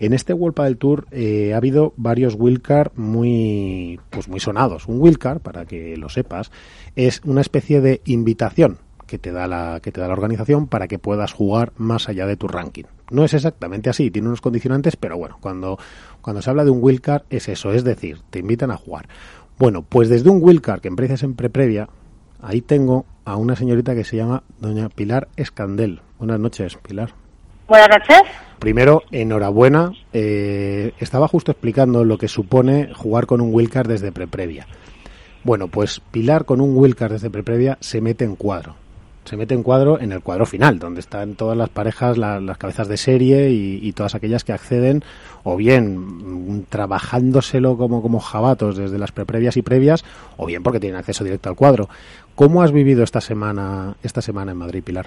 En este World Padel Tour eh, ha habido varios wildcard muy, pues muy sonados. Un wildcard, para que lo sepas, es una especie de invitación que te da la que te da la organización para que puedas jugar más allá de tu ranking. No es exactamente así, tiene unos condicionantes, pero bueno, cuando cuando se habla de un wildcard es eso, es decir, te invitan a jugar. Bueno, pues desde un wildcard que empiezas en pre-previa, ahí tengo a una señorita que se llama doña Pilar Escandel. Buenas noches, Pilar. Buenas noches. Primero, enhorabuena. Eh, estaba justo explicando lo que supone jugar con un wildcard desde pre-previa. Bueno, pues Pilar con un wildcard desde pre-previa se mete en cuadro. Se mete en cuadro en el cuadro final, donde están todas las parejas, la- las cabezas de serie y, y todas aquellas que acceden, o bien mm, trabajándoselo como, como jabatos desde las pre-previas y previas, o bien porque tienen acceso directo al cuadro. ¿Cómo has vivido esta semana, esta semana en Madrid, Pilar?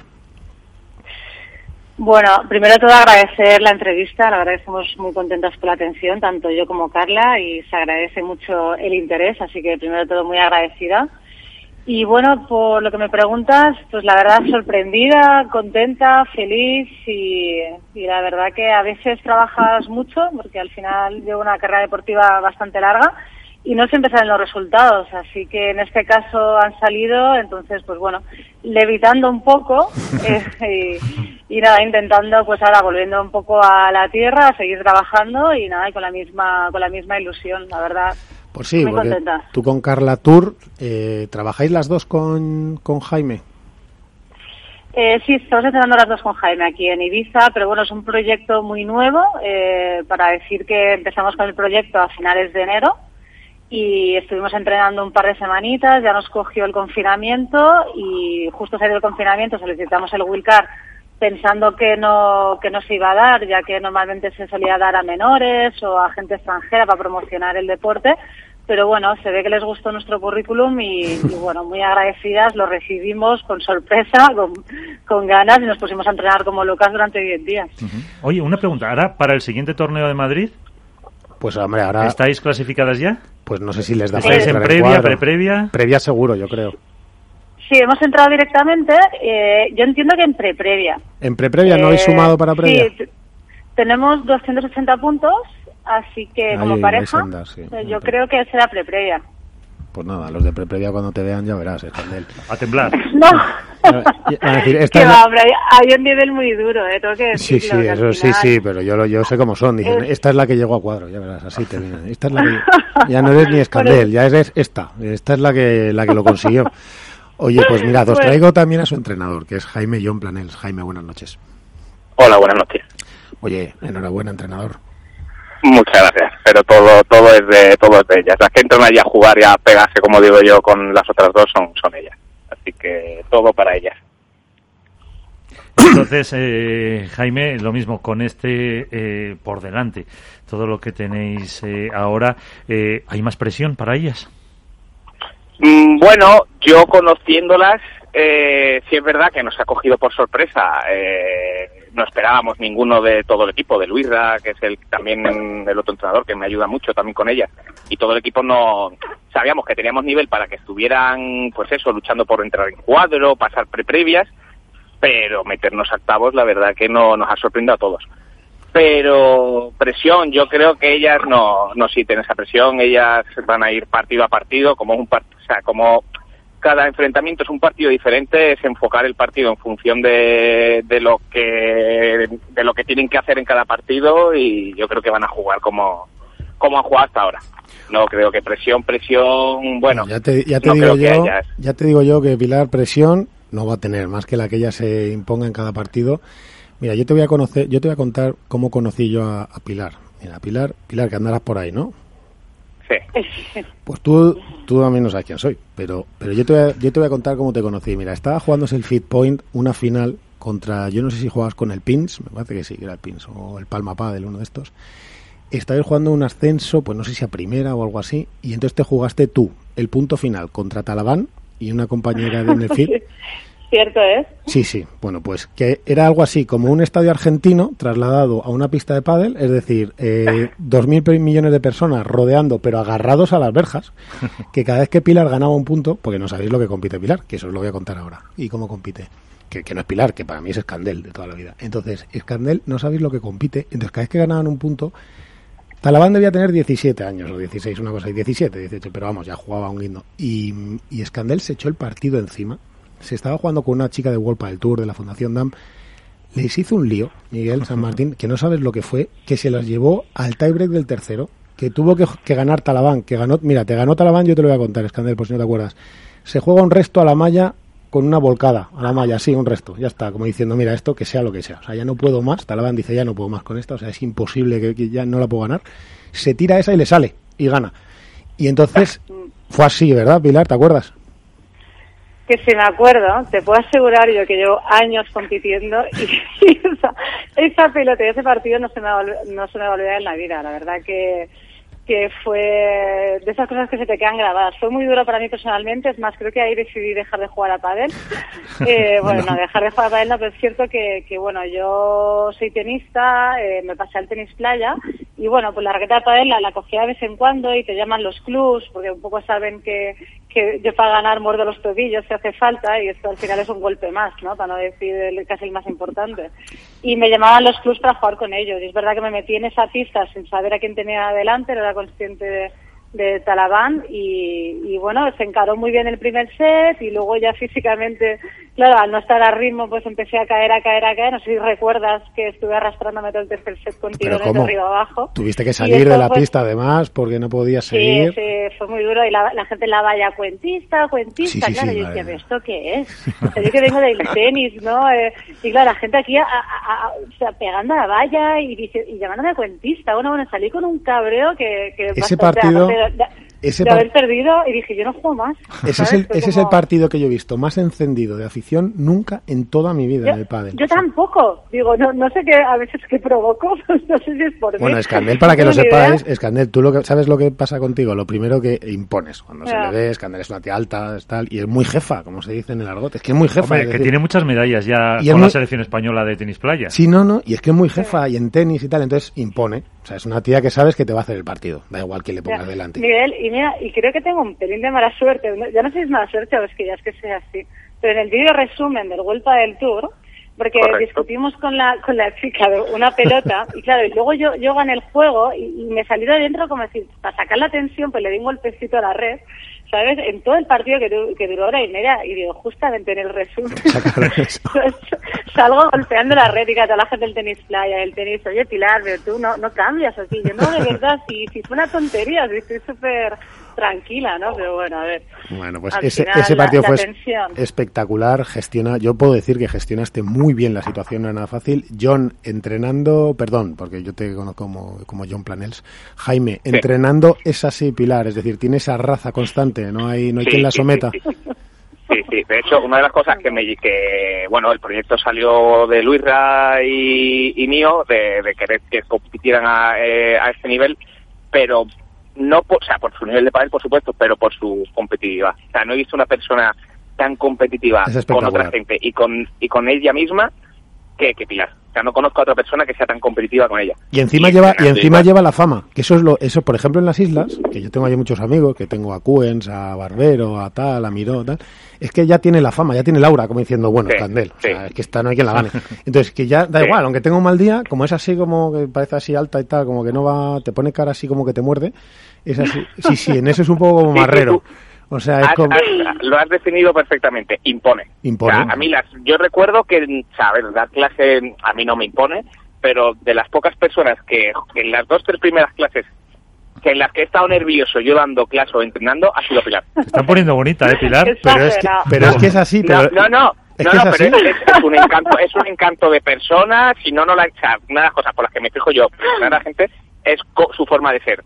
Bueno, primero todo agradecer la entrevista, la verdad que estamos muy contentas por la atención, tanto yo como Carla, y se agradece mucho el interés, así que primero todo muy agradecida. Y bueno, por lo que me preguntas, pues la verdad sorprendida, contenta, feliz y, y la verdad que a veces trabajas mucho, porque al final llevo una carrera deportiva bastante larga y no siempre salen los resultados, así que en este caso han salido, entonces pues bueno, levitando un poco eh, y, y nada, intentando pues ahora volviendo un poco a la tierra, a seguir trabajando y nada, y con la misma, con la misma ilusión, la verdad. Pues sí, Muy contenta. tú con Carla Tour, eh, ¿trabajáis las dos con, con Jaime? Eh, sí, estamos entrenando las dos con Jaime aquí en Ibiza, pero bueno, es un proyecto muy nuevo, eh, para decir que empezamos con el proyecto a finales de enero y estuvimos entrenando un par de semanitas, ya nos cogió el confinamiento y justo salió el confinamiento solicitamos el Wilcar pensando que no, que no se iba a dar, ya que normalmente se solía dar a menores o a gente extranjera para promocionar el deporte, pero bueno, se ve que les gustó nuestro currículum y, bueno, muy agradecidas, lo recibimos con sorpresa, con, con ganas y nos pusimos a entrenar como locas durante 10 días. Oye, una pregunta. Ahora, para el siguiente torneo de Madrid, Pues hombre, ahora ¿estáis clasificadas ya? pues no sé si les da ¿Estáis para en previa, pre-previa? Previa seguro, yo creo. Sí, hemos entrado directamente, eh, yo entiendo que en pre-previa. ¿En pre-previa no habéis Eh, sumado para previa? Sí, tenemos 280 puntos, así que Ahí como pareja, a andar, sí. eh, yo creo que será pre-previa. Pues nada, los de pre-previa cuando te vean ya verás, Escandel. A temblar. No. Van a decir, esta que es la- va, hombre, hay, un nivel muy duro, eh, tengo que Sí, decirlo. sí, que eso sí, final- sí, pero yo, lo- yo sé cómo son. Dicen, Es- esta es la que llegó a cuadro, ya verás, así te vienen. Esta es la que... Ya no eres ni Escandel, ya eres esta. Esta es la que, la que lo consiguió. Oye, pues mirad, os Pues- traigo también a su entrenador, que es Jaime John Planels. Jaime, buenas noches. Hola, buenas noches. Oye, enhorabuena, entrenador. Muchas gracias, pero todo todo es de todo es de ellas. Las que entran allí a jugar y a pegarse, como digo yo, con las otras dos son son ellas. Así que todo para ellas. Entonces, eh, Jaime, lo mismo con este eh, por delante, todo lo que tenéis eh, ahora, eh, ¿hay más presión para ellas? Mm, Bueno, yo conociéndolas, eh, sí es verdad que nos ha cogido por sorpresa. No esperábamos ninguno de todo el equipo, de Luisra, que es el también el otro entrenador que me ayuda mucho también con ellas. Y todo el equipo no sabíamos que teníamos nivel para que estuvieran, pues eso, luchando por entrar en cuadro, pasar pre-previas, pero meternos a octavos, la verdad que no nos ha sorprendido a todos. Pero presión, yo creo que ellas no, no sienten esa presión, ellas van a ir partido a partido, como un part- o sea, como cada enfrentamiento es un partido diferente, es enfocar el partido en función de, de lo que de lo que tienen que hacer en cada partido y yo creo que van a jugar como, como han jugado hasta ahora. No creo que presión, presión, bueno, ya te, ya te no digo yo, ya te digo yo que Pilar presión no va a tener más que la que ella se imponga en cada partido. Mira, yo te voy a conocer, yo te voy a contar cómo conocí yo a, a Pilar. Mira, Pilar, Pilar que andarás por ahí, ¿no? Sí. Pues tú, tú a mí no sabes quién soy, pero, pero yo, te voy a, yo te voy a contar cómo te conocí. Mira, estaba jugándose el Fit Point, una final contra, yo no sé si jugabas con el Pins, me parece que sí, que era el Pins, o el Palma Padel, uno de estos. Estabais jugando un ascenso, pues no sé si a primera o algo así, y entonces te jugaste tú el punto final contra Talabán y una compañera de en el Fit. Cierto es. Sí, sí. Bueno, pues que era algo así como un estadio argentino trasladado a una pista de pádel, es decir, eh, dos mil millones de personas rodeando, pero agarrados a las verjas, que cada vez que Pilar ganaba un punto, porque no sabéis lo que compite Pilar, que eso os lo voy a contar ahora, y cómo compite. que, que no es Pilar, que para mí es Escandel de toda la vida. Entonces, Escandel, no sabéis lo que compite. Entonces, cada vez que ganaban un punto, Talabán debía tener 17 años o 16, una cosa, y 17, 18, pero vamos, ya jugaba un guindo. Y, y Escandel se echó el partido encima. Se estaba jugando con una chica de World del Tour de la Fundación DAM. Les hizo un lío, Miguel San Martín, que no sabes lo que fue, que se las llevó al tiebreak del tercero, que tuvo que, que ganar Talabán, que ganó, mira, te ganó Talabán, yo te lo voy a contar, Escandel, por si no te acuerdas. Se juega un resto a la malla con una volcada a la malla, sí, un resto, ya está, como diciendo, mira, esto que sea lo que sea, o sea, ya no puedo más, Talabán dice, ya no puedo más con esta, o sea, es imposible que, que ya no la puedo ganar, se tira esa y le sale, y gana. Y entonces fue así, ¿verdad, Pilar? ¿Te acuerdas? Que si me acuerdo, te puedo asegurar yo que llevo años compitiendo y, y esa, esa pelota y ese partido no se, me va, no se me va a olvidar en la vida. La verdad que, que fue de esas cosas que se te quedan grabadas. Fue muy duro para mí personalmente, es más, creo que ahí decidí dejar de jugar a pádel. Eh, bueno, no, dejar de jugar a pádel no, pero es cierto que, que bueno, yo soy tenista, eh, me pasé al tenis playa y bueno, pues la raqueta de pádel la, la cogía de vez en cuando y te llaman los clubs porque un poco saben que, que yo para ganar muerdo los tobillos si hace falta y esto al final es un golpe más, ¿no? Para no decir el, casi el más importante. Y me llamaban los clubs para jugar con ellos y es verdad que me metí en esa pista sin saber a quién tenía adelante, no era consciente de, de Talabán y, y bueno, se encaró muy bien el primer set y luego ya físicamente, claro, al no estar a ritmo pues empecé a caer, a caer, a caer. No sé si recuerdas que estuve arrastrándome todo el tercer set con Pero tirones de ¿cómo? arriba abajo. Tuviste que salir de la fue- pista además porque no podías Sí, seguir. sí, fue muy duro y la, la gente en la valla cuentista, cuentista, Sí, sí, claro, sí, yo. ¿pero esto qué es? O sea, yo que vengo del tenis, ¿no? Eh, y claro, la gente aquí a- a- a- o sea, pegando a la valla y, dice, y llamándome cuentista. Bueno, bueno, salí con un cabreo que... que Ese bastante, partido- aparte ese de haber perdido y dije, yo no juego más. Ese es, el, es partido que yo he visto más encendido de afición nunca en toda mi vida Yo, en el pádel. yo O sea, tampoco. Digo, no, no sé qué, a veces qué provoco, no sé si es por. Bueno, Escandel, para que No lo sepáis, Escandel, tú lo que, sabes lo que pasa contigo. Lo primero que impones. Cuando se le ve, Escandel es una tía alta, es tal, y es muy jefa, como se dice en el argot. Es que es muy jefa. Hombre, es que decir, tiene muchas medallas ya Y con muy- la selección española de tenis playa. Sí, no, no, y es que es muy jefa y en tenis y tal, entonces impone. O sea, es una tía que sabes que te va a hacer el partido. Da igual que le pongas Ya, delante. Miguel, y y creo que tengo un pelín de mala suerte. Ya no sé si es mala suerte o es que ya es que sea así. Pero en el vídeo resumen del Vuelta del Tour, porque Correcto. discutimos con la con la chica de una pelota, y claro, y luego yo, yo gané el juego y, y me salí de dentro como decir, para sacar la tensión, pues le di un golpecito a la red, ¿sabes? En todo el partido que, du- que duró hora y media, y digo, justamente en el resumen, eso. salgo golpeando la red y que a toda la gente del tenis playa, del tenis, oye Pilar, pero tú no, no cambias así. Yo no, de verdad, si, si fue una tontería, si estoy súper tranquila, ¿no? Pero bueno, a ver. Bueno, pues ese, final, ese partido la fue espectacular. Gestiona, yo puedo decir que gestionaste muy bien la situación, no era nada fácil. John entrenando, perdón, porque yo te conozco como, como John Planels. Jaime, entrenando es así, Pilar, es decir, tiene esa raza constante, no hay, no hay Sí, quien la someta. Sí, sí. Sí, sí. De hecho, una de las cosas que me que bueno, el proyecto salió de Luisra y, y mío de, de querer que compitieran a, eh, a este nivel, pero no, por, o sea, por su nivel de pádel, por supuesto, pero por su competitividad. O sea, no he visto una persona tan competitiva con otra gente y con y con ella misma que, que Pilar. O sea, no conozco a otra persona que sea tan competitiva con ella. Y encima Y lleva, y encima igual. lleva la fama, que eso es lo, eso, por ejemplo, en las islas, que yo tengo allí muchos amigos, que tengo a Cuens, a Barbero, a tal, a Miró, tal, es que ya tiene la fama, ya tiene Laura, como diciendo, bueno, Sí, Candel, o sea, es que esta no hay quien la gane. Entonces, que ya da Sí. igual, aunque tenga un mal día, como es así como que parece así alta y tal, como que no va, te pone cara así como que te muerde, es así, sí, sí, en eso es un poco como marrero. tú- O sea, es Has- como, has- lo has definido perfectamente, impone. Impone. O sea, a mí las, yo recuerdo que, ver, dar clase a mí no me impone, pero de las pocas personas que, en las dos tres primeras clases que en las que he estado nervioso yo dando clase o entrenando ha sido Pilar. Te están poniendo bonita, ¿eh, Pilar? Pero es que, pero es que es así, pero, no, no, no, es no, que es así. pero es, es un encanto, es un encanto de persona, si no, no la echa. Una de las cosas por las que me fijo yo, a la gente, es co- su forma de ser.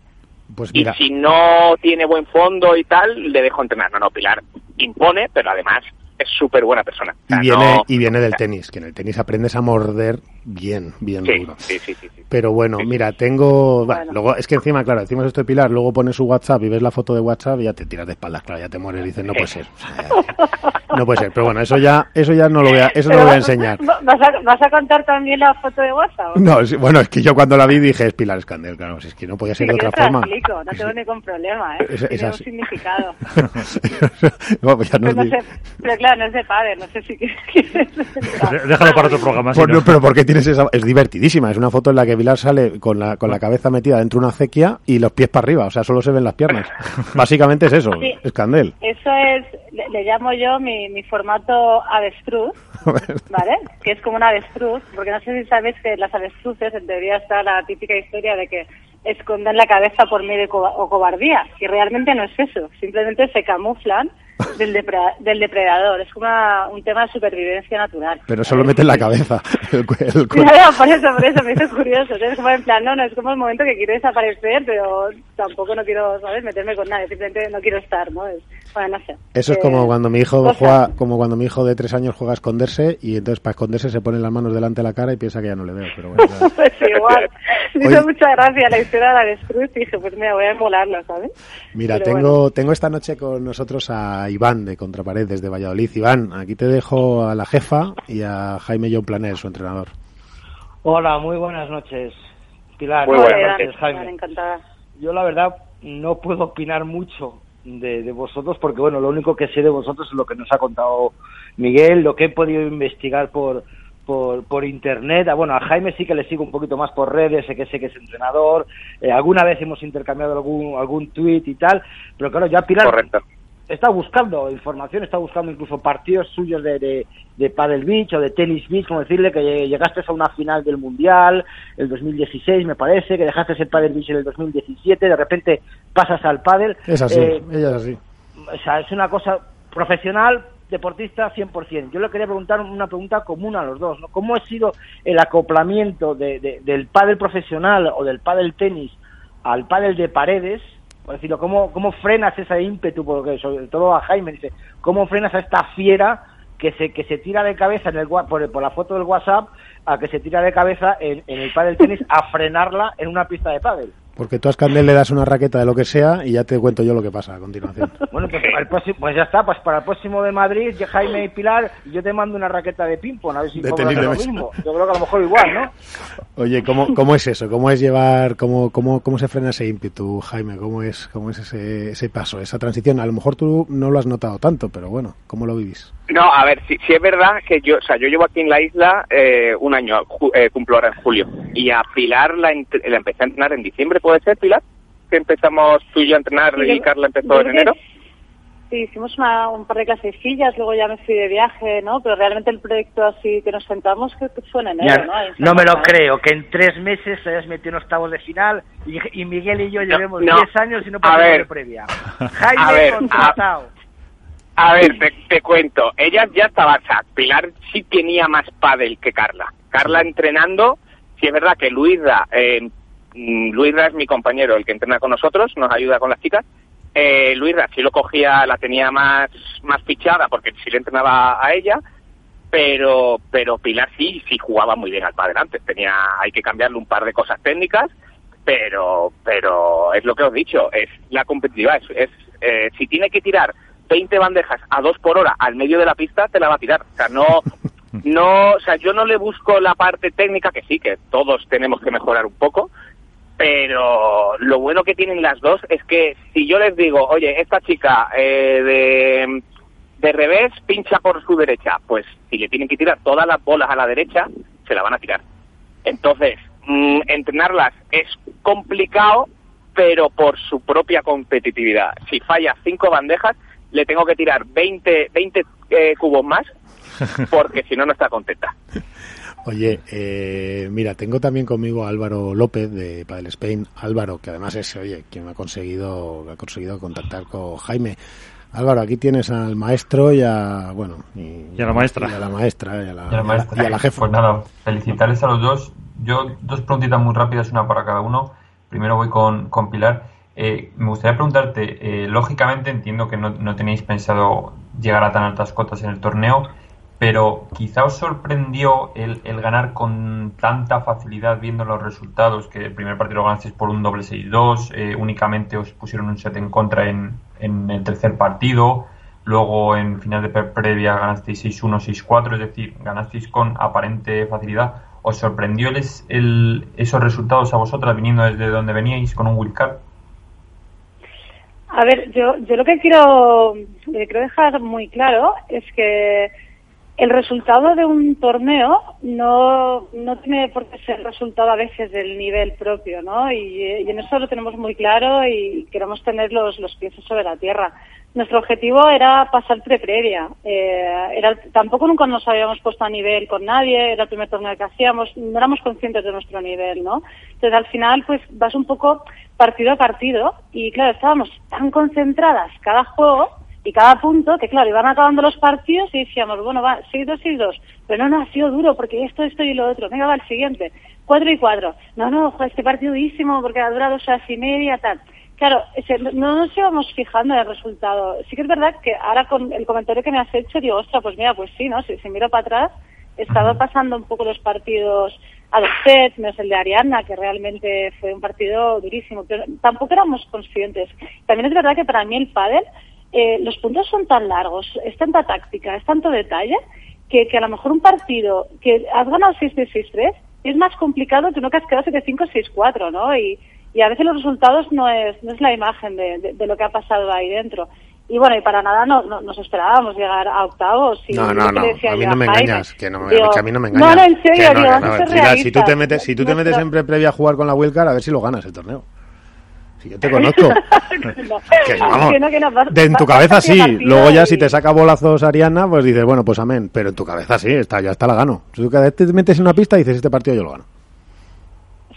Pues Y si no tiene buen fondo y tal, le dejo entrenar. No, no, Pilar impone, pero además es súper buena persona. O y sea, viene, no- y viene del tenis, que en el tenis aprendes a morder bien, bien Sí, duro. sí, sí, sí, sí. Pero bueno, mira, tengo. bueno, Bueno. luego es que encima, claro, decimos esto de Pilar, luego pones su WhatsApp y ves la foto de WhatsApp y ya te tiras de espaldas, claro, ya te mueres y dices, no puede ser. O sea, No puede ser, pero bueno, eso ya, eso ya no lo voy a, eso no lo voy a enseñar. ¿Vas a, ¿Vas a contar también la foto de WhatsApp? No, es- bueno, es que yo cuando la vi dije es Pilar Escandel, claro, si es que no podía ser de otra forma. explico, no tengo ningún problema, ¿eh? Es- es Tiene así. un significado. No, pues ya nos Pero, no sé, pero claro, no es de padre, no sé si quieres... Déjalo para otro programa. si Pues no. no, pero ¿por qué tienes esa? Es divertidísima. Es una foto en la que Pilar sale con la, con la cabeza metida dentro de una acequia y los pies para arriba. O sea, solo se ven las piernas. Básicamente es eso. Sí. Escandel. Eso es, le, le llamo yo mi, mi formato avestruz, ¿vale? Que es como un avestruz, porque no sé si sabéis que las avestruces, en teoría está la típica historia de que esconden la cabeza por miedo y co- o cobardía, y realmente no es eso, simplemente se camuflan del, depre- del depredador, es como una- un tema de supervivencia natural. Pero solo meten la cabeza. El, el por eso, por eso me hizo curioso. Es como en plan, no, no, es como el momento que quiero desaparecer, pero tampoco no quiero, ¿sabes?, meterme con nadie, simplemente no quiero estar, ¿no? Es, bueno, no sé. Eso es Eh, como cuando mi hijo juega, como cuando mi hijo de tres años juega a esconderse y entonces para esconderse se pone las manos delante de la cara y piensa que ya no le veo. Pero bueno, claro. Pues igual. Me hizo mucha gracia la historia de la avestruz y dije, pues mira, voy a emularlo, ¿sabes? Mira, Pero tengo, bueno. tengo esta noche con nosotros a Iván de Contrapared desde Valladolid. Iván, aquí te dejo a la jefa y a Jaime John Planer, su entrenador. Hola, muy buenas noches. Pilar, Muy buenas noches, Vale, Jaime. encantada. Yo la verdad no puedo opinar mucho de, de vosotros porque bueno, lo único que sé de vosotros es lo que nos ha contado Miguel, lo que he podido investigar por por, por internet. Ah, Bueno, a Jaime sí que le sigo un poquito más por redes, sé que sé que es entrenador. Eh, alguna vez hemos intercambiado algún algún tweet y tal, pero claro, ya Pilar Correcto. está buscando información, está buscando incluso partidos suyos de, de, de Paddle Beach o de Tennis Beach, como decirle que llegaste a una final del Mundial, el 2016 me parece, que dejaste el Paddle Beach en el 2017, de repente pasas al Paddle. Es así, Eh, ella es así. o sea, es una cosa profesional, deportista 100%. Yo le quería preguntar una pregunta común a los dos, ¿no? ¿Cómo ha sido el acoplamiento de, de- del pádel profesional o del pádel tenis al pádel de paredes? Por decirlo, ¿cómo, ¿cómo frenas ese ímpetu? Porque sobre todo a Jaime dice, ¿cómo frenas a esta fiera que se, que se tira de cabeza en el, por, por la foto del WhatsApp a que se tira de cabeza en, en el pádel tenis a frenarla en una pista de pádel? Porque tú a Escandel le das una raqueta de lo que sea y ya te cuento yo lo que pasa a continuación. Bueno, pues, para el próximo- pues ya está, pues para el próximo de Madrid, Jaime y Pilar, yo te mando una raqueta de ping-pong, a ver si De cobras tenis de lo mismo. Yo creo que a lo mejor igual, ¿no? Oye, ¿cómo, cómo es eso? ¿Cómo es llevar, cómo, cómo, cómo se frena ese ímpetu, Jaime? ¿Cómo es, cómo es ese, ese paso, esa transición? A lo mejor tú no lo has notado tanto, pero bueno, ¿cómo lo vivís? No, a ver, si, si es verdad que yo, o sea, yo llevo aquí en la isla eh, un año, ju- eh, cumplo ahora en julio, y a Pilar la, la empecé a entrenar en diciembre, ¿puede ser, Pilar? Que empezamos tú y yo a entrenar Sí, y yo- Carla empezó en enero. Sí, hicimos una- un par de clasecillas, luego ya me fui de viaje, ¿no? Pero realmente el proyecto así que nos sentamos creo que fue en enero, ¿no? Ahí en no me lo creo, que en tres meses se hayas metido en octavos de final y, y Miguel y yo llevemos no. 10 años y no A pasamos ver. de previa. Jaime A ver, contratado. A ver, te, te cuento. Ella ya estaba, o sea, Pilar sí tenía más pádel que Carla. Carla entrenando, sí es verdad que Luisa, eh, mm, Luisa es mi compañero, el que entrena con nosotros, nos ayuda con las chicas. Eh, Luisa sí lo cogía, la tenía más, más fichada porque sí le entrenaba a ella, pero, pero Pilar sí, sí jugaba muy bien al pádel antes. Tenía, hay que cambiarle un par de cosas técnicas, pero, pero es lo que os he dicho, es la competitividad, es, es, eh, si tiene que tirar 20 bandejas a dos por hora al medio de la pista, te la va a tirar. O sea, no, no, o sea, yo no le busco la parte técnica, que sí, que todos tenemos que mejorar un poco, pero lo bueno que tienen las dos es que si yo les digo, oye, esta chica eh, de, de revés pincha por su derecha, pues si le tienen que tirar todas las bolas a la derecha, se la van a tirar. Entonces, mm, entrenarlas es complicado, pero por su propia competitividad. Si falla cinco bandejas, le tengo que tirar 20, 20 eh, cubos más, porque si no, no está contenta. Oye, eh, mira, tengo también conmigo a Álvaro López de Padel Spain. Álvaro, que además es, oye, quien ha conseguido, ha conseguido contactar con Jaime. Álvaro, aquí tienes al maestro y a, bueno, y, Y a la maestra. Y a la maestra, y a la, Y a la maestra. y a la jefa. Pues nada, felicitarles a los dos. Yo, dos preguntitas muy rápidas, una para cada uno. Primero voy con, con Pilar. Eh, me gustaría preguntarte, eh, lógicamente entiendo que no, no tenéis pensado llegar a tan altas cotas en el torneo, pero quizá os sorprendió el, el ganar con tanta facilidad viendo los resultados, que el primer partido lo ganasteis por un doble 6-2, eh, únicamente os pusieron un set en contra en, en el tercer partido. luego en final de previa ganasteis 6-1, 6-4, es decir, ganasteis con aparente facilidad. ¿Os sorprendió el, esos resultados a vosotras viniendo desde donde veníais con un wildcard? A ver, yo, yo lo que quiero, quiero dejar muy claro es que el resultado de un torneo no, no tiene por qué ser resultado a veces del nivel propio, ¿no? Y, en eso lo tenemos muy claro y queremos tener los, los pies sobre la tierra. Nuestro objetivo era pasar pre-previa. Eh, era, tampoco nunca nos habíamos puesto a nivel con nadie, era el primer torneo que hacíamos, no éramos conscientes de nuestro nivel, ¿no? Entonces al final pues vas un poco partido a partido y claro, estábamos tan concentradas cada juego y cada punto, que claro, iban acabando los partidos y decíamos, bueno, va, 6-2, 6-2, pero no, no, ha sido duro porque esto, esto y lo otro, venga, va, el siguiente, 4 y 4, no, no, joder, este partido durísimo porque ha durado dos horas y media, tal. Claro, no nos íbamos fijando en el resultado. Sí que es verdad que ahora con el comentario que me has hecho, digo, ostras, pues mira, pues sí, ¿no? Si, si miro para atrás, he estado pasando un poco los partidos a los sets, menos el de Ariana, que realmente fue un partido durísimo, pero tampoco éramos conscientes. También es verdad que para mí el pádel eh, los puntos son tan largos, es tanta táctica, es tanto detalle, que, que a lo mejor un partido que has ganado 6-6-3 es más complicado que uno que has quedado 7-5, 6-4, ¿no? Y, y a veces los resultados no es, no es la imagen de, de, lo que ha pasado ahí dentro. Y bueno, y para nada no, nos esperábamos llegar a octavos. Y no, no, no, a mí no me engañas, que, no, que a mí no me engañas. No, en serio, digo, no, si tú te metes, si tú te metes siempre previa a jugar con la Wildcard, a ver si lo ganas el torneo yo te conozco. de en tu cabeza sí. Luego ya si te saca bolazos Ariana, pues dices, bueno, pues amén. Pero en tu cabeza sí, está, ya está la gano. Tú cada vez te metes en una pista y dices, este partido yo lo gano.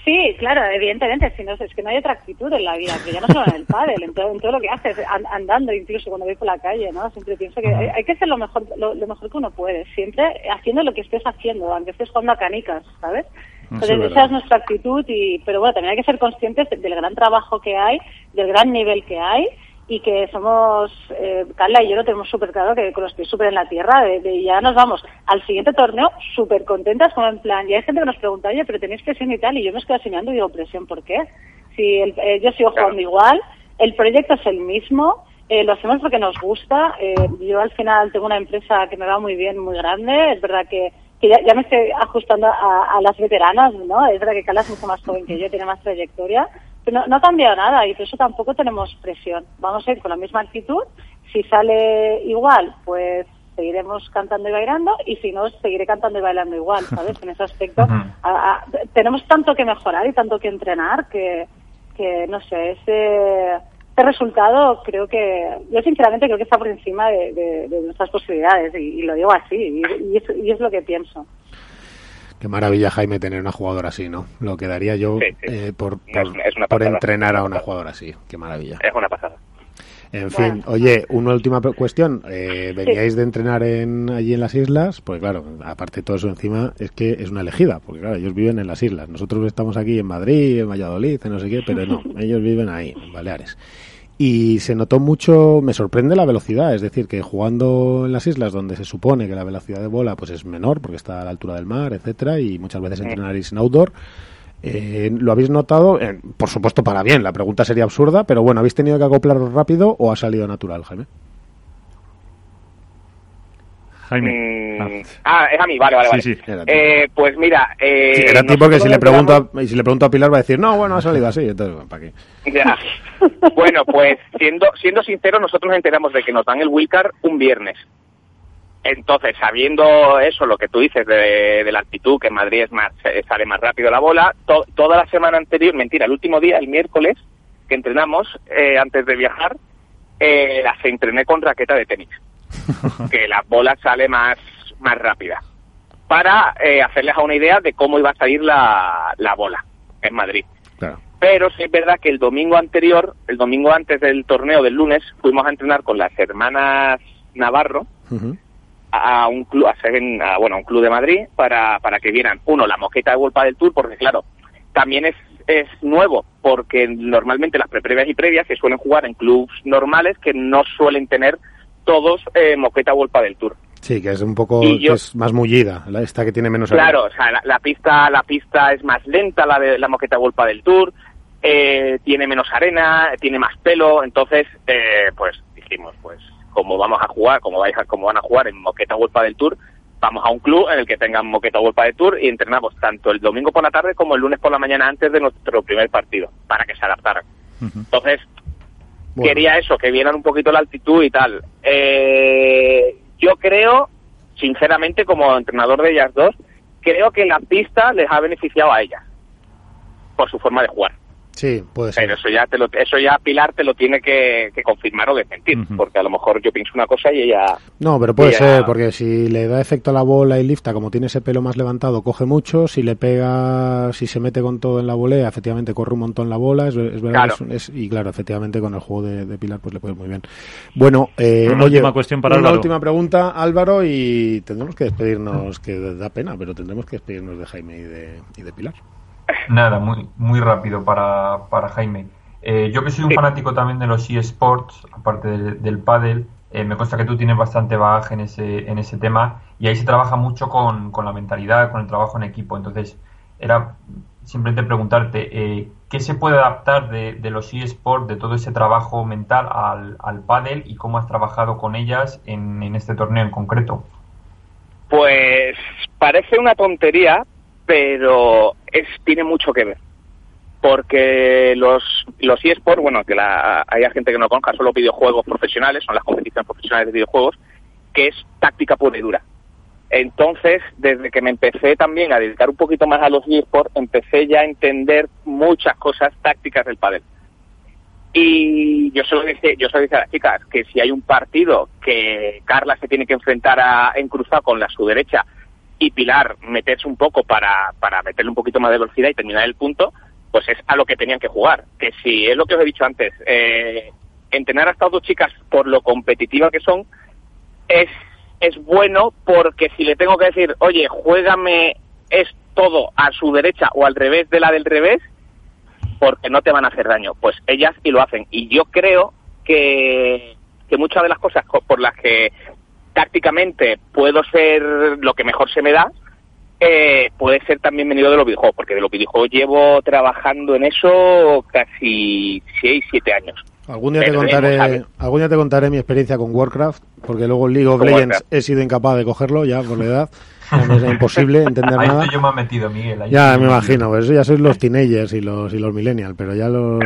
Sí, claro, evidentemente, si no, es que no hay otra actitud en la vida, que ya no solo en el pádel, en todo, en todo lo que haces, andando incluso cuando voy por la calle, ¿no? Siempre pienso que hay, que hacer lo mejor, lo, mejor que uno puede, siempre haciendo lo que estés haciendo, aunque estés jugando a canicas, ¿sabes? Entonces, esa es nuestra actitud, y, pero bueno, también hay que ser conscientes del gran trabajo que hay, del gran nivel que hay, y que somos, eh, Carla y yo lo tenemos súper claro, que con los pies súper en la tierra, de, ya nos vamos al siguiente torneo súper contentas, como en plan, y hay gente que nos pregunta, oye, pero tenéis presión y tal, y yo me estoy enseñando y digo, presión, ¿por qué? Si el, eh, yo sigo jugando igual, el proyecto es el mismo, eh, lo hacemos porque nos gusta, eh, yo al final tengo una empresa que me va muy bien, muy grande, es verdad que que ya, me estoy ajustando a, las veteranas, ¿no? Es verdad que Carla es mucho más joven que yo, tiene más trayectoria, pero no, ha cambiado nada y por eso tampoco tenemos presión. Vamos a ir con la misma actitud. Si sale igual, pues seguiremos cantando y bailando y si no, seguiré cantando y bailando igual, ¿sabes? En ese aspecto tenemos tanto que mejorar y tanto que entrenar que, que no sé, ese este resultado creo que, yo sinceramente creo que está por encima de, nuestras posibilidades y, lo digo así y, es, lo que pienso. Qué maravilla, Jaime, tener una jugadora así, ¿no? Lo que daría yo eh, por, por, entrenar a una jugadora así. Qué maravilla. Es una pasada. En fin, oye, una última cuestión. Eh, veníais de entrenar en, allí en las islas, pues claro, aparte de todo eso encima, es que es una elegida, porque claro, ellos viven en las islas. Nosotros estamos aquí en Madrid, en Valladolid, en no sé qué, pero no, ellos viven ahí, en Baleares y se notó mucho, me sorprende la velocidad, es decir, que jugando en las islas donde se supone que la velocidad de bola pues es menor porque está a la altura del mar, etcétera, y muchas veces entrenaréis en outdoor, eh, ¿Lo habéis notado? Eh, por supuesto, para bien. La pregunta sería absurda, pero bueno, ¿habéis tenido que acoplaros rápido o ha salido natural, Jaime? Jaime. Mm, ah. es a mí, vale, vale, vale. eh, pues mira... Eh, era tipo que si le, pregunto a, si le pregunto a Pilar va a decir, no, bueno, ha salido así, entonces, ¿para qué? bueno, pues siendo, siendo sincero, nosotros nos enteramos de que nos dan el Wilcar un viernes. Entonces, sabiendo eso, lo que tú dices de, la actitud, que en Madrid es más, eh, sale más rápido la bola, toda la semana anterior, mentira, el último día, el miércoles, que entrenamos, eh, antes de viajar, eh, las entrené con raqueta de tenis. que la bola sale más, más rápida. Para eh, hacerles a una idea de cómo iba a salir la, la bola en Madrid. Pero sí es verdad que el domingo anterior, el domingo antes del torneo del lunes, fuimos a entrenar con las hermanas Navarro a un club, a, bueno, un club de Madrid para, para que vieran, uno, la moqueta de Volpa del Tour, porque claro, también es, es nuevo, porque normalmente las preprevias y previas se suelen jugar en clubs normales que no suelen tener todos eh, moqueta Volpa del Tour. Sí, que es un poco es más mullida, esta que tiene menos Claro, o sea, la, pista la pista es más lenta, la de la moqueta Volpa del Tour, eh, tiene menos arena, tiene más pelo, entonces, eh, pues dijimos, pues como vamos a jugar, como, vais a, como van a jugar en Moqueta World del Tour, vamos a un club en el que tengan Moqueta World del Tour y entrenamos tanto el domingo por la tarde como el lunes por la mañana antes de nuestro primer partido, para que se adaptaran. Entonces, quería eso, que vieran un poquito la altitud y tal. Eh, yo creo, sinceramente, como entrenador de ellas dos, creo que la pista les ha beneficiado a ellas por su forma de jugar. Sí, puede ser. Pero eso ya, te lo, eso ya Pilar te lo tiene que, confirmar o desmentir, porque a lo mejor yo pienso una cosa y ella... No, pero puede ser, porque si le da efecto a la bola y lifta, como tiene ese pelo más levantado, coge mucho, si le pega, si se mete con todo en la volea, efectivamente corre un montón la bola, es, verdad, y claro, efectivamente con el juego de, Pilar pues le puede muy bien. Bueno, eh, una última cuestión para Una última pregunta, Álvaro, y tendremos que despedirnos, que da pena, pero tendremos que despedirnos de Jaime y de, y de Pilar. Nada, muy, muy rápido para, para Jaime. Eh, yo que soy un fanático también de los eSports, aparte del, del pádel, eh, me consta que tú tienes bastante bagaje en ese, en ese tema y ahí se trabaja mucho con, con la mentalidad, con el trabajo en equipo. Entonces, era simplemente preguntarte, eh, ¿qué se puede adaptar de, de los eSports, de todo ese trabajo mental al, al pádel y cómo has trabajado con ellas en, en este torneo en concreto? Pues parece una tontería, pero es, tiene mucho que ver. Porque los, los eSports, bueno, que la, hay gente que no conozca, son los videojuegos profesionales, son las competiciones profesionales de videojuegos, que es táctica pura dura. Entonces, desde que me empecé también a dedicar un poquito más a los eSports, empecé ya a entender muchas cosas tácticas del pádel. Y yo solo dije, yo solo dije a las chicas que si hay un partido que Carla se tiene que enfrentar a, en cruzado con la su derecha y Pilar meterse un poco para, para meterle un poquito más de velocidad y terminar el punto, pues es a lo que tenían que jugar. Que si es lo que os he dicho antes, eh, entrenar a estas dos chicas por lo competitiva que son, es, es bueno porque si le tengo que decir, oye, juégame es todo a su derecha o al revés de la del revés, porque no te van a hacer daño. Pues ellas y lo hacen. Y yo creo que, que muchas de las cosas por las que tácticamente puedo ser lo que mejor se me da, eh, puede ser también venido de los videojuegos, porque de los videojuegos llevo trabajando en eso casi 6, 7 años. Algún día, te contaré, algún día te contaré mi experiencia con Warcraft, porque luego League of Legends he sido incapaz de cogerlo ya por la edad. es imposible entender nada. yo me he metido, Miguel. ya, me imagino, pues eso ya sois los teenagers y los, y los millennials, pero ya los,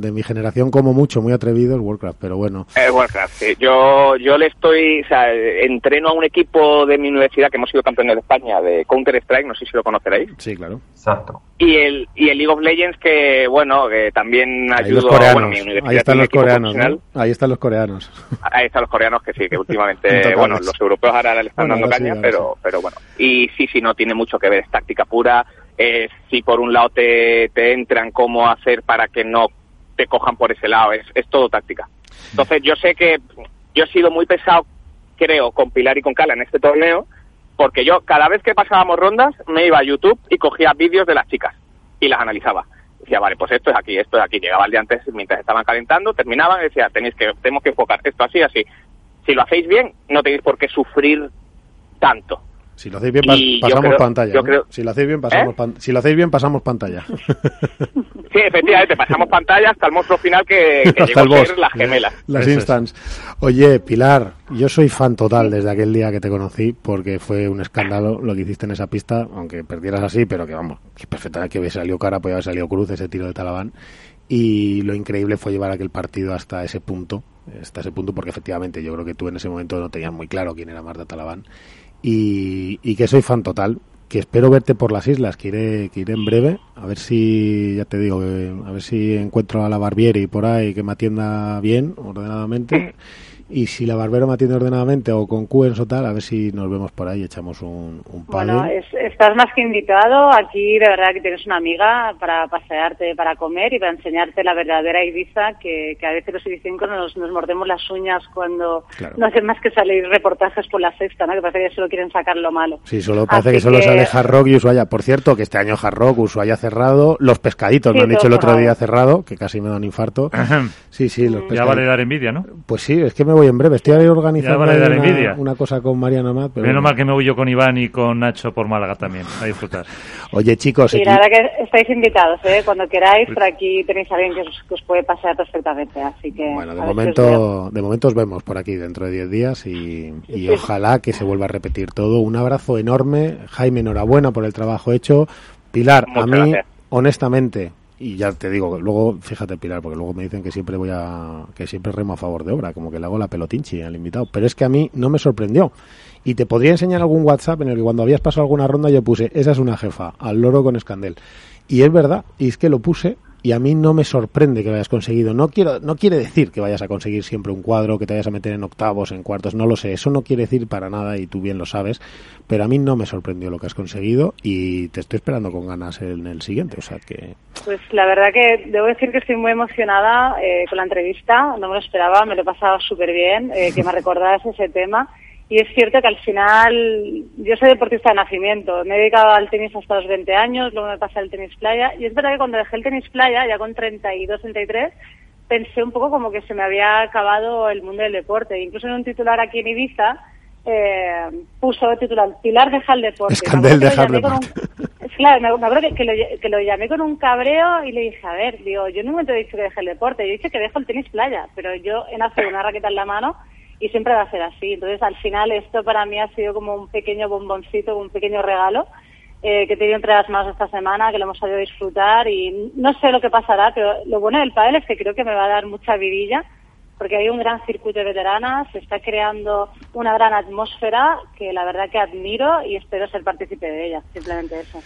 de mi generación como mucho, muy atrevidos, Warcraft, pero bueno. Eh, Warcraft, sí. Yo, yo le estoy, o sea, entreno a un equipo de mi universidad que hemos sido campeones de España de Counter-Strike, no sé si lo conoceréis. Sí, claro. Exacto. Y el, y el League of Legends que, bueno, que también ayudó a bueno, mi universidad. Ahí están los coreanos, Ahí están los coreanos. Ahí están los coreanos que sí, que últimamente, bueno, los europeos ahora le están dando caña, pero, pero bueno. Y sí, sí, no tiene mucho que ver, es táctica pura. Es si por un lado te, te entran, cómo hacer para que no te cojan por ese lado, es, es todo táctica. Entonces yo sé que yo he sido muy pesado, creo, con Pilar y con Cala en este torneo, porque yo cada vez que pasábamos rondas me iba a YouTube y cogía vídeos de las chicas y las analizaba. Decía, vale, pues esto es aquí, esto es aquí. Llegaba el día antes mientras estaban calentando, terminaban y decía, tenéis que, tenemos que enfocar esto así, así. Si lo hacéis bien, no tenéis por qué sufrir tanto. Si lo hacéis bien, pasamos pantalla. Si, lo hacéis bien, pasamos ¿Eh? si lo hacéis bien, pasamos pantalla. Sí, efectivamente, pasamos pantalla hasta el monstruo final que, que llegó a ser las gemelas. Las instants. Oye, Pilar, yo soy fan total desde aquel día que te conocí, porque fue un escándalo lo que hiciste en esa pista, aunque perdieras así, pero que vamos, que perfectamente que hubiese salido cara, podía haber salido cruz ese tiro de Talabán. Y lo increíble fue llevar aquel partido hasta ese punto, hasta ese punto, porque efectivamente yo creo que tú en ese momento no tenías muy claro quién era Marta Talabán y, que soy fan total que espero verte por las islas, que iré, que iré en breve, a ver si, ya te digo, a ver si encuentro a la Barbieri por ahí que me atienda bien, ordenadamente, y si la Barbero me atiende ordenadamente o con Cuens o tal, a ver si nos vemos por ahí y echamos un, un Bueno, estás más que invitado. Aquí de verdad que tienes una amiga para pasearte, para comer y para enseñarte la verdadera Ibiza, que, que a veces los ibicencos nos, nos mordemos las uñas cuando no hacen más que salir reportajes por la sexta, ¿no? Que parece que solo quieren sacar lo malo. Sí, solo parece que solo sale Hard Rock y Ushuaia. Por cierto, que este año Hard Rock, Ushuaia cerrado, los pescaditos me han dicho el otro día cerrado, que casi me da un infarto. sí, sí, los pescaditos. Ya vale dar envidia, ¿no? Pues sí, es que me voy voy en breve. Estoy organizando dar una, envidia. una cosa con Mariana Mat. Pero Menos bueno. mal que me voy yo con Iván y con Nacho por Málaga también, a disfrutar. Oye, chicos, Y verdad que estáis invitados, ¿eh? Cuando queráis, por aquí tenéis a alguien que os, que os puede pasar perfectamente, así que... bueno, de momento, de momento os vemos por aquí dentro de 10 días y, y ojalá que se vuelva a repetir todo. Un abrazo enorme. Jaime, enhorabuena por el trabajo hecho. Pilar, a mí, gracias. honestamente, y ya te digo, luego, fíjate Pilar, porque luego me dicen que siempre voy a, que siempre remo a favor de obra, como que le hago la pelotinchi al invitado, pero es que a mí no me sorprendió. Y te podría enseñar algún WhatsApp en el que cuando habías pasado alguna ronda yo puse, esa es una jefa, al loro con escandel. Y es verdad, y es que lo puse y a mí no me sorprende que lo hayas conseguido. No quiero, no quiere decir que vayas a conseguir siempre un cuadro, que te vayas a meter en octavos, en cuartos, no lo sé. Eso no quiere decir para nada y tú bien lo sabes. Pero a mí no me sorprendió lo que has conseguido y te estoy esperando con ganas en el siguiente. O sea que Pues la verdad que debo decir que estoy muy emocionada eh, con la entrevista, no me lo esperaba, me lo he pasado súper bien, eh, que me recordaras ese tema. Y es cierto que al final, yo soy deportista de nacimiento, me he dedicado al tenis hasta los 20 años, luego me pasé al tenis playa, y es verdad que cuando dejé el tenis playa, ya con 32, 33, pensé un poco como que se me había acabado el mundo del deporte. Incluso en un titular aquí en Ibiza, eh, puso el titular, Pilar deja el deporte. Escandel llamé con deporte. un- Claro, me, me acuerdo que, que lo, que lo llamé con un cabreo y le dije, a ver, digo, yo en ningún momento he dicho que deje el deporte, yo he dicho que dejo el tenis playa, pero yo he nacido una raqueta en la mano y siempre va a ser así. Entonces, al final, esto para mí ha sido como un pequeño bomboncito, un pequeño regalo eh, que he tenido entre las manos esta semana, que lo hemos sabido disfrutar y no sé lo que pasará, pero lo bueno del pádel es que creo que me va a dar mucha vidilla porque hay un gran circuito de veteranas, se está creando una gran atmósfera que la verdad que admiro y espero ser partícipe de ella, simplemente eso.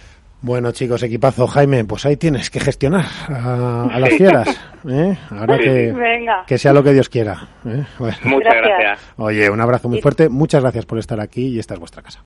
Bueno, chicos, equipazo, Jaime, pues ahí tienes que gestionar a, a las fieras. ¿eh? Ahora que, Venga. que sea lo que Dios quiera. ¿eh? Bueno. Muchas Gracias. gracias. Oye, un abrazo muy fuerte. Muchas gracias por estar aquí y esta es vuestra casa.